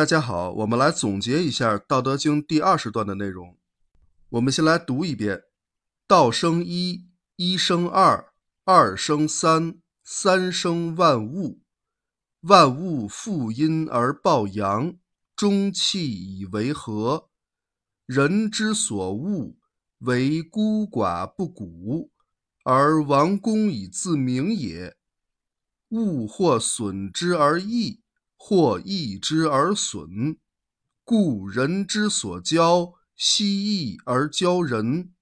大家好，我们来总结一下《道德经》第二十段的内容。我们先来读一遍：道生一，一生二，二生三，三生万物。万物负阴而抱阳，中气以为和。人之所恶，为孤寡不古，而王公以自明也。物或损之而益，或益之而损。故人之所骄，惜义而交人。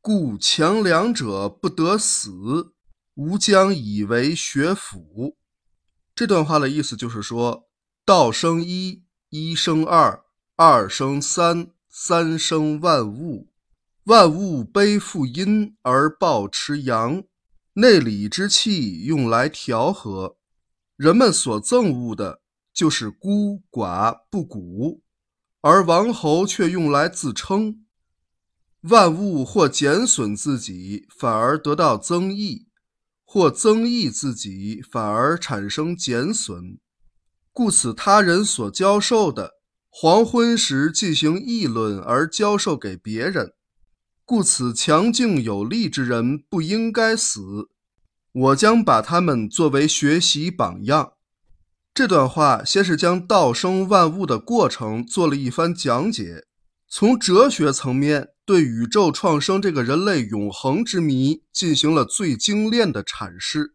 故强梁者不得死，吾将以为学府。这段话的意思就是说，道生一，一生二，二生三，三生万物。万物背负阴而抱持阳，内里之气用来调和。人们所憎恶的就是孤寡不古，而王侯却用来自称。万物或减损自己，反而得到增益。或增益自己，反而产生减损，故此他人所教授的，黄昏时进行议论而教授给别人，故此强劲有力之人不应该死。我将把他们作为学习榜样。这段话先是将道生万物的过程做了一番讲解，从哲学层面。对宇宙创生这个人类永恒之谜进行了最精炼的阐释。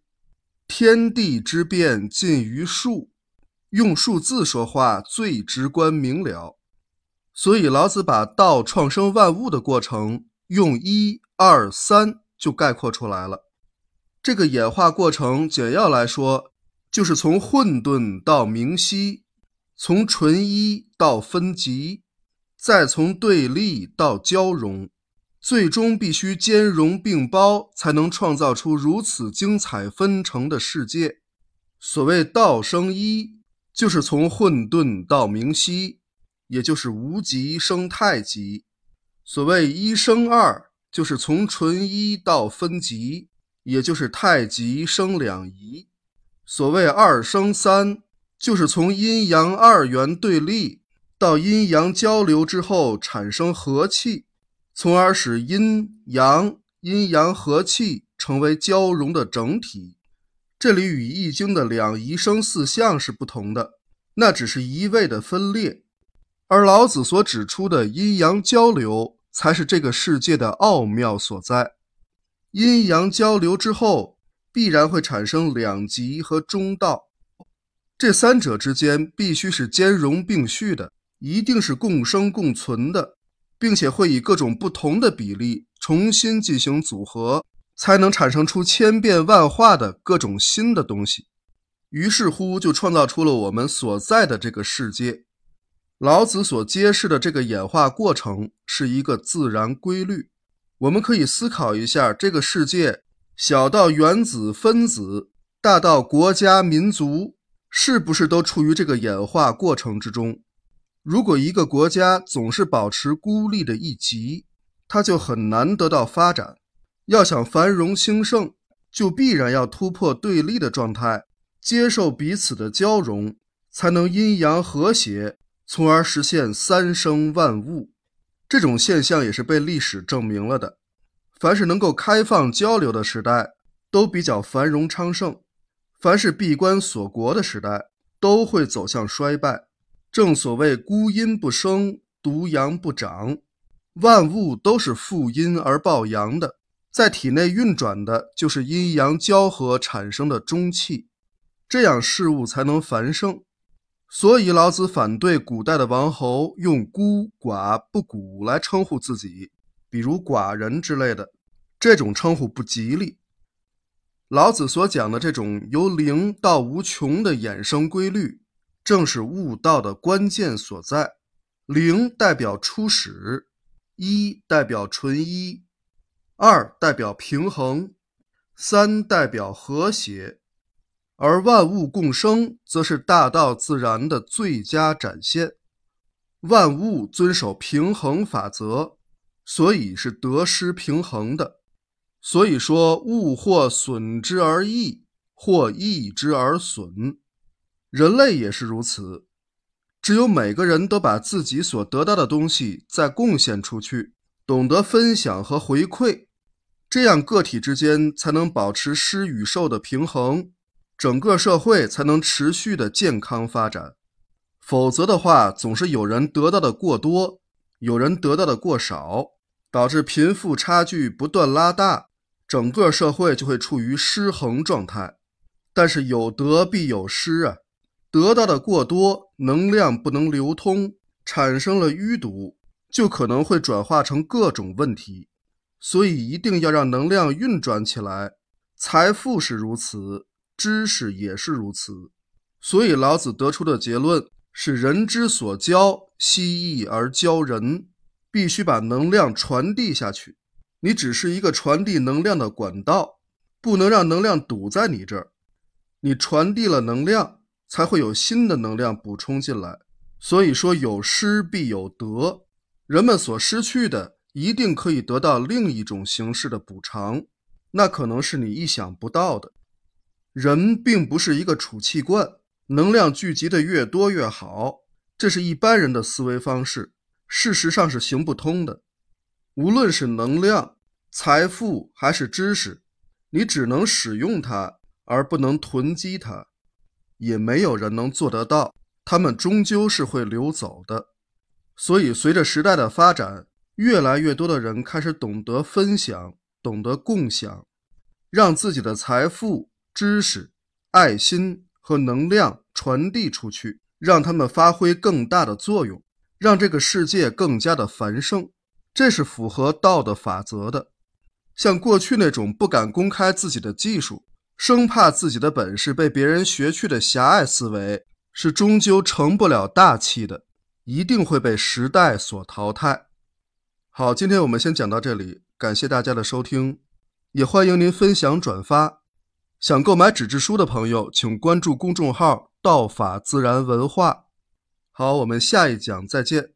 天地之变尽于数，用数字说话最直观明了。所以老子把道创生万物的过程用一二三就概括出来了。这个演化过程简要来说，就是从混沌到明晰，从纯一到分极。再从对立到交融，最终必须兼容并包，才能创造出如此精彩纷呈的世界。所谓道生一，就是从混沌到明晰，也就是无极生太极；所谓一生二，就是从纯一到分极，也就是太极生两仪；所谓二生三，就是从阴阳二元对立。到阴阳交流之后产生和气，从而使阴阳、阴阳和气成为交融的整体。这里与《易经》的两仪生四象是不同的，那只是一味的分裂，而老子所指出的阴阳交流才是这个世界的奥妙所在。阴阳交流之后，必然会产生两极和中道，这三者之间必须是兼容并蓄的。一定是共生共存的，并且会以各种不同的比例重新进行组合，才能产生出千变万化的各种新的东西。于是乎，就创造出了我们所在的这个世界。老子所揭示的这个演化过程是一个自然规律。我们可以思考一下，这个世界小到原子分子，大到国家民族，是不是都处于这个演化过程之中？如果一个国家总是保持孤立的一极，它就很难得到发展。要想繁荣兴盛，就必然要突破对立的状态，接受彼此的交融，才能阴阳和谐，从而实现三生万物。这种现象也是被历史证明了的。凡是能够开放交流的时代，都比较繁荣昌盛；凡是闭关锁国的时代，都会走向衰败。正所谓孤阴不生，独阳不长，万物都是负阴而抱阳的，在体内运转的就是阴阳交合产生的中气，这样事物才能繁盛。所以老子反对古代的王侯用孤寡不古来称呼自己，比如寡人之类的，这种称呼不吉利。老子所讲的这种由零到无穷的衍生规律。正是悟道的关键所在。零代表初始，一代表纯一，二代表平衡，三代表和谐，而万物共生则是大道自然的最佳展现。万物遵守平衡法则，所以是得失平衡的。所以说，物或损之而益，或益之而损。人类也是如此，只有每个人都把自己所得到的东西再贡献出去，懂得分享和回馈，这样个体之间才能保持施与受的平衡，整个社会才能持续的健康发展。否则的话，总是有人得到的过多，有人得到的过少，导致贫富差距不断拉大，整个社会就会处于失衡状态。但是有得必有失啊，得到的过多，能量不能流通，产生了淤堵，就可能会转化成各种问题。所以一定要让能量运转起来，财富是如此，知识也是如此。所以老子得出的结论。是人之所教，希易而教人，必须把能量传递下去。你只是一个传递能量的管道，不能让能量堵在你这儿。你传递了能量，才会有新的能量补充进来。所以说，有失必有得。人们所失去的，一定可以得到另一种形式的补偿，那可能是你意想不到的。人并不是一个储气罐。能量聚集的越多越好，这是一般人的思维方式，事实上是行不通的。无论是能量、财富还是知识，你只能使用它，而不能囤积它，也没有人能做得到。他们终究是会流走的。所以，随着时代的发展，越来越多的人开始懂得分享，懂得共享，让自己的财富、知识、爱心。和能量传递出去，让他们发挥更大的作用，让这个世界更加的繁盛，这是符合道的法则的。像过去那种不敢公开自己的技术，生怕自己的本事被别人学去的狭隘思维，是终究成不了大器的，一定会被时代所淘汰。好，今天我们先讲到这里，感谢大家的收听，也欢迎您分享转发。想购买纸质书的朋友，请关注公众号“道法自然文化”。好，我们下一讲再见。